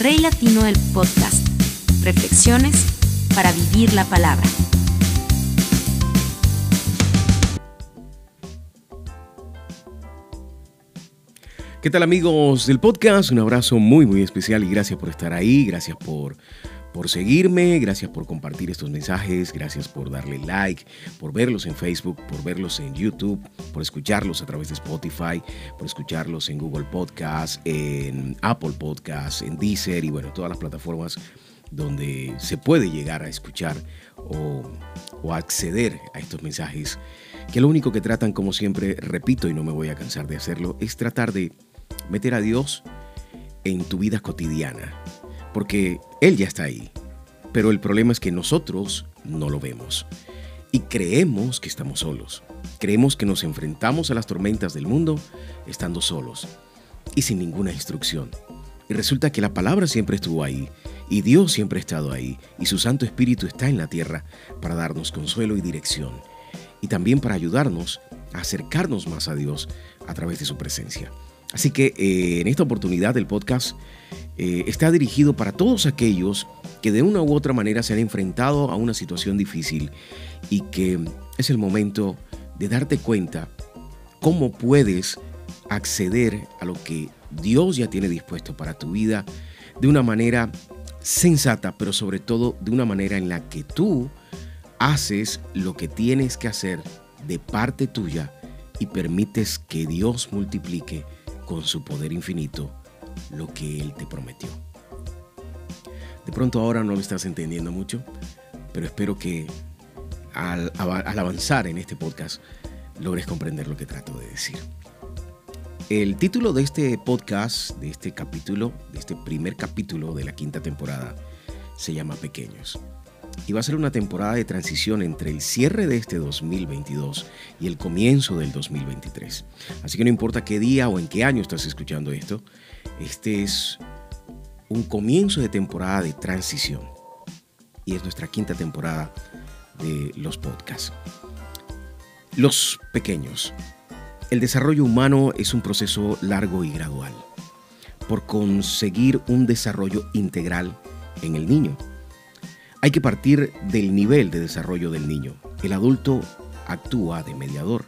Rey Latino del Podcast. Reflexiones para vivir la palabra. ¿Qué tal amigos del podcast? Un abrazo muy muy especial y gracias por estar ahí, gracias por por seguirme, gracias por compartir estos mensajes, gracias por darle like, por verlos en Facebook, por verlos en YouTube, por escucharlos a través de Spotify, por escucharlos en Google Podcast, en Apple Podcast, en Deezer y bueno, todas las plataformas donde se puede llegar a escuchar o, o acceder a estos mensajes que lo único que tratan, como siempre, repito y no me voy a cansar de hacerlo, es tratar de meter a Dios en tu vida cotidiana porque Él ya está ahí. Pero el problema es que nosotros no lo vemos y creemos que estamos solos. Creemos que nos enfrentamos a las tormentas del mundo estando solos y sin ninguna instrucción. Y resulta que la palabra siempre estuvo ahí y Dios siempre ha estado ahí y su Santo Espíritu está en la tierra para darnos consuelo y dirección y también para ayudarnos a acercarnos más a Dios a través de su presencia. Así que eh, en esta oportunidad del podcast eh, está dirigido para todos aquellos que de una u otra manera se han enfrentado a una situación difícil y que es el momento de darte cuenta cómo puedes acceder a lo que Dios ya tiene dispuesto para tu vida de una manera sensata, pero sobre todo de una manera en la que tú haces lo que tienes que hacer de parte tuya y permites que Dios multiplique con su poder infinito lo que Él te prometió. De pronto ahora no lo estás entendiendo mucho, pero espero que al, avanzar en este podcast logres comprender lo que trato de decir. El título de este podcast, de este capítulo, de este primer capítulo de la quinta temporada, se llama Pequeños. Y va a ser una temporada de transición entre el cierre de este 2022 y el comienzo del 2023. Así que no importa qué día o en qué año estás escuchando esto, este es un comienzo de temporada de transición y es nuestra quinta temporada de los podcasts. Los pequeños. El desarrollo humano es un proceso largo y gradual por conseguir un desarrollo integral en el niño. Hay que partir del nivel de desarrollo del niño. El adulto actúa de mediador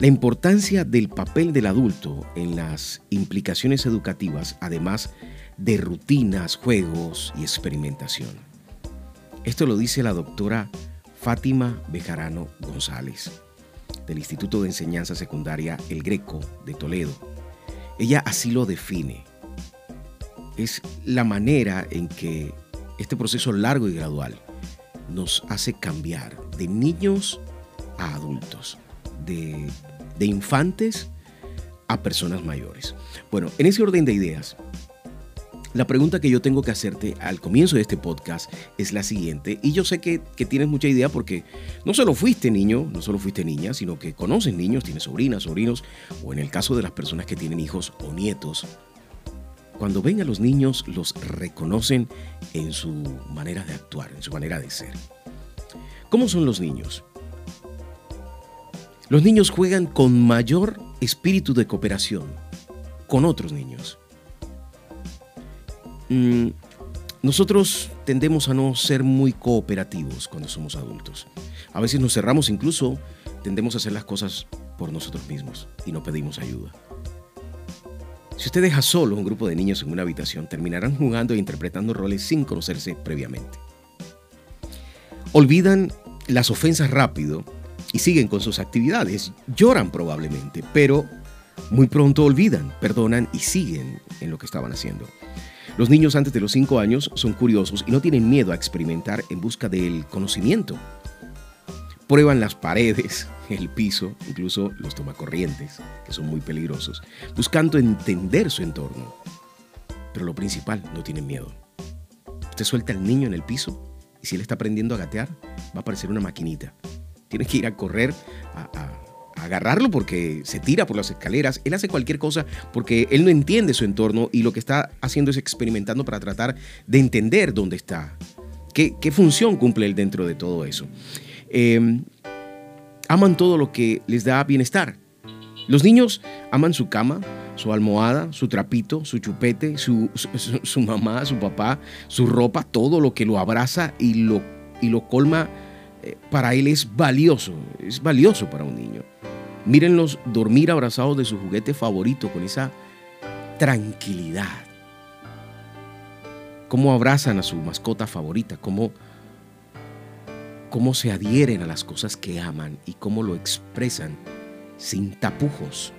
la importancia del papel del adulto en las implicaciones educativas, además de rutinas, juegos y experimentación. Esto lo dice la doctora Fátima Bejarano González, del Instituto de Enseñanza Secundaria El Greco de Toledo. Ella así lo define. Es la manera en que este proceso largo y gradual nos hace cambiar de niños a adultos, de de infantes a personas mayores. Bueno, en ese orden de ideas, la pregunta que yo tengo que hacerte al comienzo de este podcast es la siguiente, y yo sé que, tienes mucha idea porque no solo fuiste niño, no solo fuiste niña, sino que conoces niños, tienes sobrinas, sobrinos, o en el caso de las personas que tienen hijos o nietos, cuando ven a los niños los reconocen en su manera de actuar, en su manera de ser. ¿Cómo son los niños? Los niños juegan con mayor espíritu de cooperación con otros niños. Mm, nosotros tendemos a no ser muy cooperativos cuando somos adultos. A veces nos cerramos incluso, tendemos a hacer las cosas por nosotros mismos y no pedimos ayuda. Si usted deja solo un grupo de niños en una habitación, terminarán jugando e interpretando roles sin conocerse previamente. Olvidan las ofensas rápido y siguen con sus actividades. Lloran probablemente, pero muy pronto olvidan, perdonan y siguen en lo que estaban haciendo. Los niños antes de los 5 años son curiosos y no tienen miedo a experimentar en busca del conocimiento. Prueban las paredes, el piso, incluso los tomacorrientes, que son muy peligrosos, buscando entender su entorno. Pero lo principal, no tienen miedo. Usted suelta al niño en el piso y si él está aprendiendo a gatear, va a aparecer una maquinita Tienes que ir a correr, a, agarrarlo porque se tira por las escaleras. Él hace cualquier cosa porque él no entiende su entorno y lo que está haciendo es experimentando para tratar de entender dónde está. ¿Qué, función cumple él dentro de todo eso? Em, aman todo lo que les da bienestar. Los niños aman su cama, su almohada, su trapito, su chupete, su, mamá, su papá, su ropa, todo lo que lo abraza y lo, y lo colma, eh, para él es valioso, es valioso para un niño. Mírenlos dormir abrazados de su juguete favorito con esa tranquilidad. Cómo abrazan a su mascota favorita, cómo, cómo se adhieren a las cosas que aman y cómo lo expresan sin tapujos.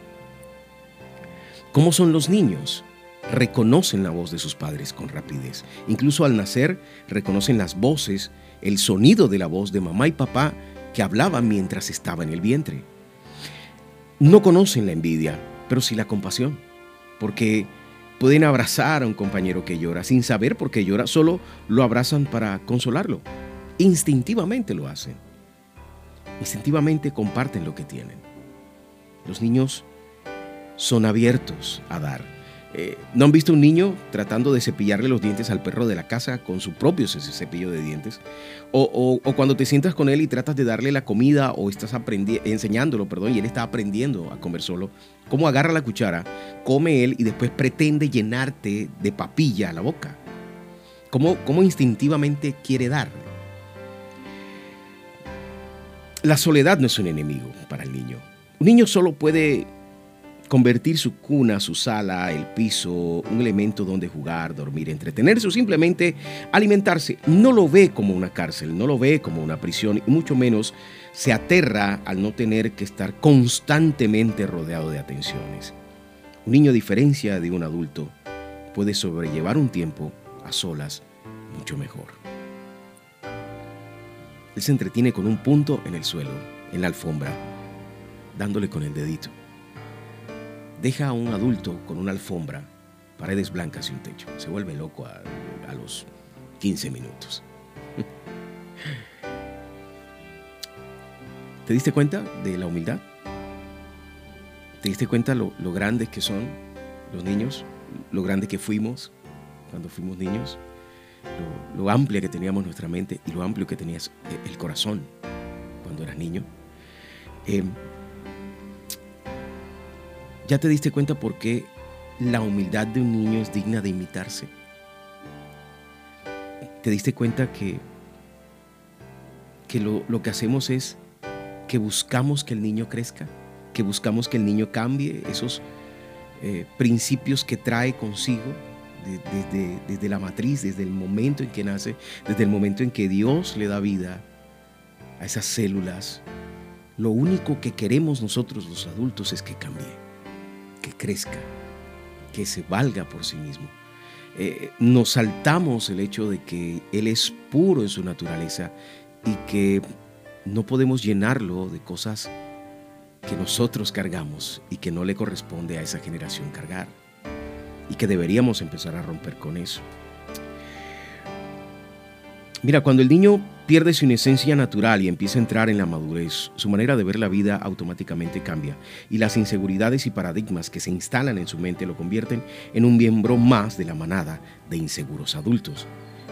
¿Cómo son los niños? Reconocen la voz de sus padres con rapidez. Incluso al nacer reconocen las voces, el sonido de la voz de mamá y papá que hablaban mientras estaba en el vientre. No conocen la envidia, pero sí la compasión, porque pueden abrazar a un compañero que llora sin saber por qué llora, solo lo abrazan para consolarlo. Instintivamente lo hacen. Instintivamente comparten lo que tienen. Los niños son abiertos a dar eh, ¿No han visto un niño tratando de cepillarle los dientes al perro de la casa con su propio cepillo de dientes? O, cuando te sientas con él y tratas de darle la comida o estás enseñándolo, perdón, y él está aprendiendo a comer solo. ¿Cómo agarra la cuchara, come él y después pretende llenarte de papilla a la boca? ¿Cómo, cómo instintivamente quiere dar? La soledad no es un enemigo para el niño. Un niño solo puede convertir su cuna, su sala, el piso, un elemento donde jugar, dormir, entretenerse o simplemente alimentarse, no lo ve como una cárcel, no lo ve como una prisión y mucho menos se aterra al no tener que estar constantemente rodeado de atenciones. Un niño a diferencia de un adulto puede sobrellevar un tiempo a solas mucho mejor. Él se entretiene con un punto en el suelo, en la alfombra, dándole con el dedito deja a un adulto con una alfombra, paredes blancas y un techo. Se vuelve loco a, los 15 minutos. ¿Te diste cuenta de la humildad? ¿Te diste cuenta lo, lo grandes que son los niños? Lo grande que fuimos cuando fuimos niños? Lo, amplia que teníamos nuestra mente y lo amplio que tenías el corazón cuando eras niño. Eh, ¿Ya te diste cuenta por qué la humildad de un niño es digna de imitarse? ¿Te diste cuenta que, que lo, que hacemos es que buscamos que el niño crezca? Que buscamos que el niño cambie esos eh, principios que trae consigo desde, desde la matriz, desde el momento en que nace, desde el momento en que Dios le da vida a esas células. Lo único que queremos nosotros los adultos es que cambie que crezca, que se valga por sí mismo. Eh, nos saltamos el hecho de que Él es puro en su naturaleza y que no podemos llenarlo de cosas que nosotros cargamos y que no le corresponde a esa generación cargar y que deberíamos empezar a romper con eso. Mira, cuando el niño pierde su inocencia natural y empieza a entrar en la madurez, su manera de ver la vida automáticamente cambia y las inseguridades y paradigmas que se instalan en su mente lo convierten en un miembro más de la manada de inseguros adultos,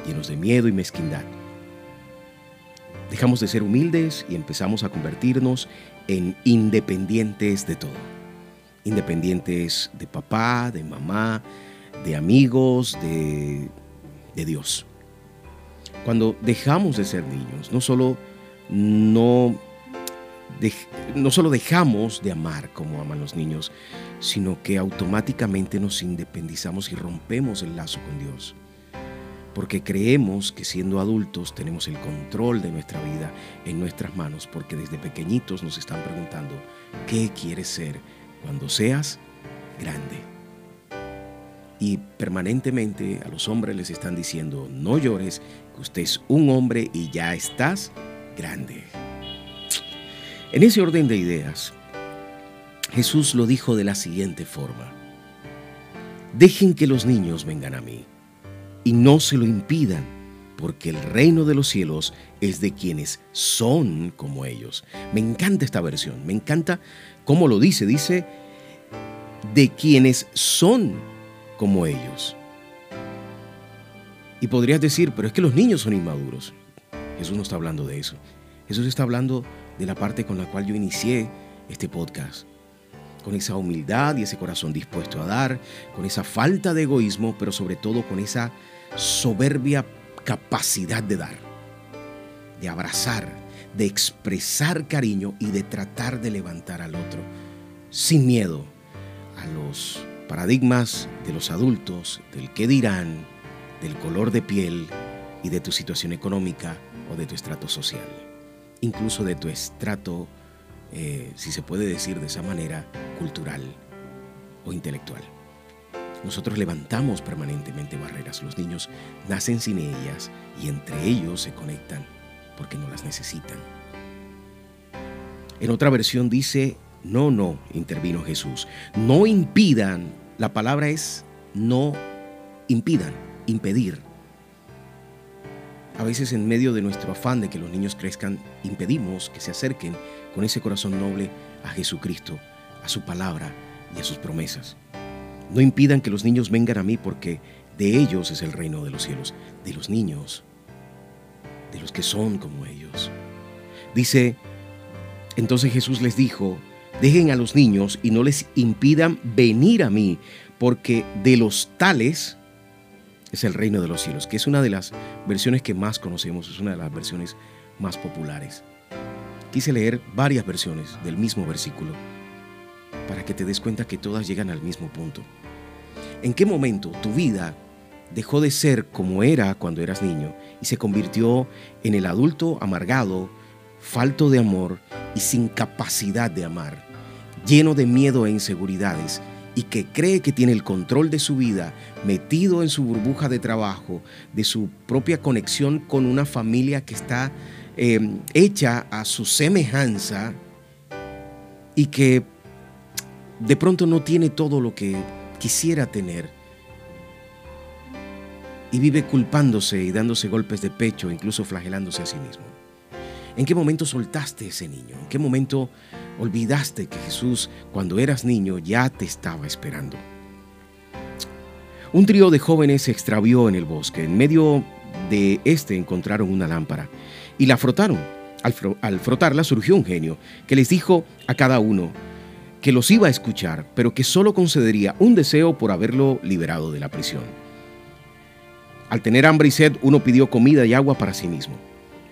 llenos de miedo y mezquindad. Dejamos de ser humildes y empezamos a convertirnos en independientes de todo. Independientes de papá, de mamá, de amigos, de, de Dios. Cuando dejamos de ser niños, no solo no, no solo dejamos de amar como aman los niños, sino que automáticamente nos independizamos y rompemos el lazo con Dios. Porque creemos que siendo adultos tenemos el control de nuestra vida en nuestras manos, porque desde pequeñitos nos están preguntando, ¿qué quieres ser cuando seas grande? y permanentemente a los hombres les están diciendo, no llores, que usted es un hombre y ya estás grande. En ese orden de ideas, Jesús lo dijo de la siguiente forma, dejen que los niños vengan a mí y no se lo impidan, porque el reino de los cielos es de quienes son como ellos. Me encanta esta versión, me encanta cómo lo dice, dice, de quienes son como ellos. Y podrías decir, pero es que los niños son inmaduros. Jesús no está hablando de eso. Jesús está hablando de la parte con la cual yo inicié este podcast. con esa humildad y ese corazón dispuesto a dar, con esa falta de egoísmo, pero sobre todo con esa soberbia capacidad de dar, de abrazar, de expresar cariño y de tratar de levantar al otro sin miedo a los paradigmas de los adultos, del qué dirán, del color de piel y de tu situación económica o de tu estrato social, incluso de tu estrato, eh, si se puede decir de esa manera, cultural o intelectual. Nosotros levantamos permanentemente barreras. Los niños nacen sin ellas y entre ellos se conectan porque no las necesitan. En otra versión dice, no, no, intervino Jesús, no impidan, la palabra es no impidan, impedir. A veces en medio de nuestro afán de que los niños crezcan, impedimos que se acerquen con ese corazón noble a Jesucristo, a su palabra y a sus promesas. No impidan que los niños vengan a mí porque de ellos es el reino de los cielos, de los niños, de los que son como ellos. Dice, entonces Jesús les dijo, dejen a los niños y no les impidan venir a mí, porque de los tales es el reino de los cielos, que es una de las versiones que más conocemos, es una de las versiones más populares. Quise leer varias versiones del mismo versículo para que te des cuenta que todas llegan al mismo punto. ¿En qué momento tu vida dejó de ser como era cuando eras niño y se convirtió en el adulto amargado, falto de amor y sin capacidad de amar, lleno de miedo e inseguridades y que cree que tiene el control de su vida, metido en su burbuja de trabajo, de su propia conexión con una familia que está em, hecha a su semejanza y que de pronto no tiene todo lo que quisiera tener y vive culpándose y dándose golpes de pecho, incluso flagelándose a sí mismo. ¿En qué momento soltaste ese niño? ¿En qué momento Olvidaste que Jesús, cuando eras niño, ya te estaba esperando. Un trío de jóvenes se extravió en el bosque. En medio de este encontraron una lámpara y la frotaron. Al, frotarla surgió un genio que les dijo a cada uno que los iba a escuchar, pero que solo concedería un deseo por haberlo liberado de la prisión. Al tener hambre y sed, uno pidió comida y agua para sí mismo.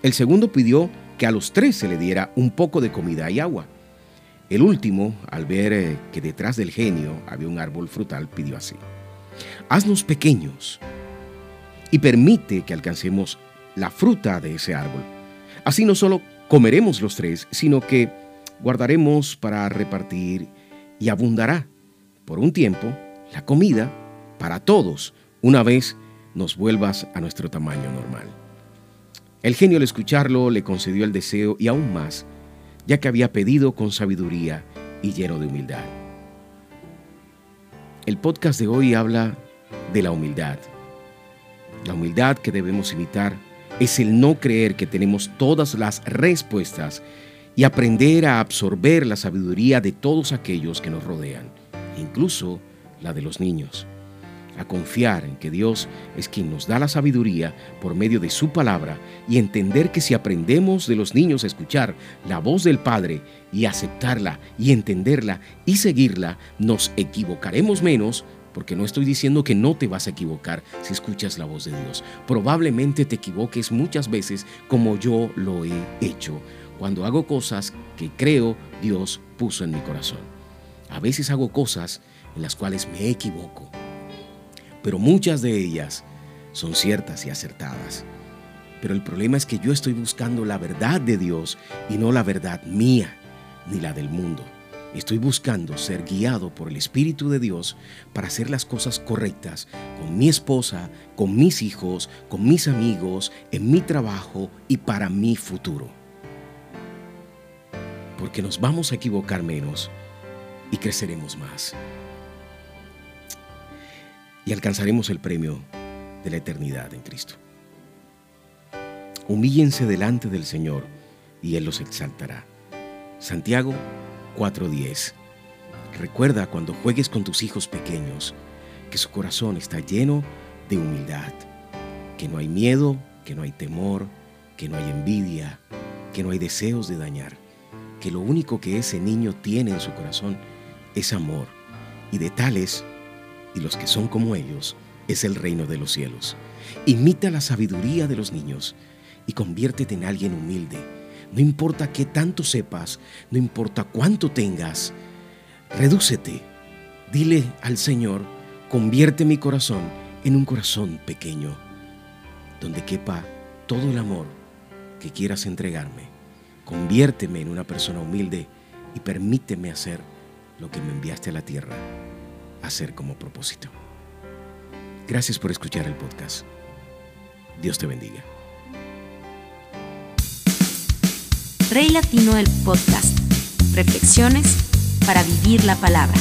El segundo pidió que a los tres se le diera un poco de comida y agua. El último, al ver eh, que detrás del genio había un árbol frutal, pidió así, haznos pequeños y permite que alcancemos la fruta de ese árbol. Así no solo comeremos los tres, sino que guardaremos para repartir y abundará por un tiempo la comida para todos una vez nos vuelvas a nuestro tamaño normal. El genio al escucharlo le concedió el deseo y aún más ya que había pedido con sabiduría y lleno de humildad. El podcast de hoy habla de la humildad. La humildad que debemos imitar es el no creer que tenemos todas las respuestas y aprender a absorber la sabiduría de todos aquellos que nos rodean, incluso la de los niños a confiar en que Dios es quien nos da la sabiduría por medio de su palabra y entender que si aprendemos de los niños a escuchar la voz del Padre y aceptarla y entenderla y seguirla, nos equivocaremos menos porque no estoy diciendo que no te vas a equivocar si escuchas la voz de Dios. Probablemente te equivoques muchas veces como yo lo he hecho, cuando hago cosas que creo Dios puso en mi corazón. A veces hago cosas en las cuales me equivoco pero muchas de ellas son ciertas y acertadas. Pero el problema es que yo estoy buscando la verdad de Dios y no la verdad mía ni la del mundo. Estoy buscando ser guiado por el Espíritu de Dios para hacer las cosas correctas con mi esposa, con mis hijos, con mis amigos, en mi trabajo y para mi futuro. Porque nos vamos a equivocar menos y creceremos más y alcanzaremos el premio de la eternidad en Cristo. Humíllense delante del Señor y Él los exaltará. Santiago 4:10. Recuerda cuando juegues con tus hijos pequeños que su corazón está lleno de humildad, que no hay miedo, que no hay temor, que no hay envidia, que no hay deseos de dañar, que lo único que ese niño tiene en su corazón es amor, y de tales, y los que son como ellos, es el reino de los cielos. Imita la sabiduría de los niños y conviértete en alguien humilde. No importa qué tanto sepas, no importa cuánto tengas, redúcete. Dile al Señor, convierte mi corazón en un corazón pequeño, donde quepa todo el amor que quieras entregarme. Conviérteme en una persona humilde y permíteme hacer lo que me enviaste a la tierra, hacer como propósito. Gracias por escuchar el podcast. Dios te bendiga. Rey Latino el podcast. Reflexiones para vivir la palabra.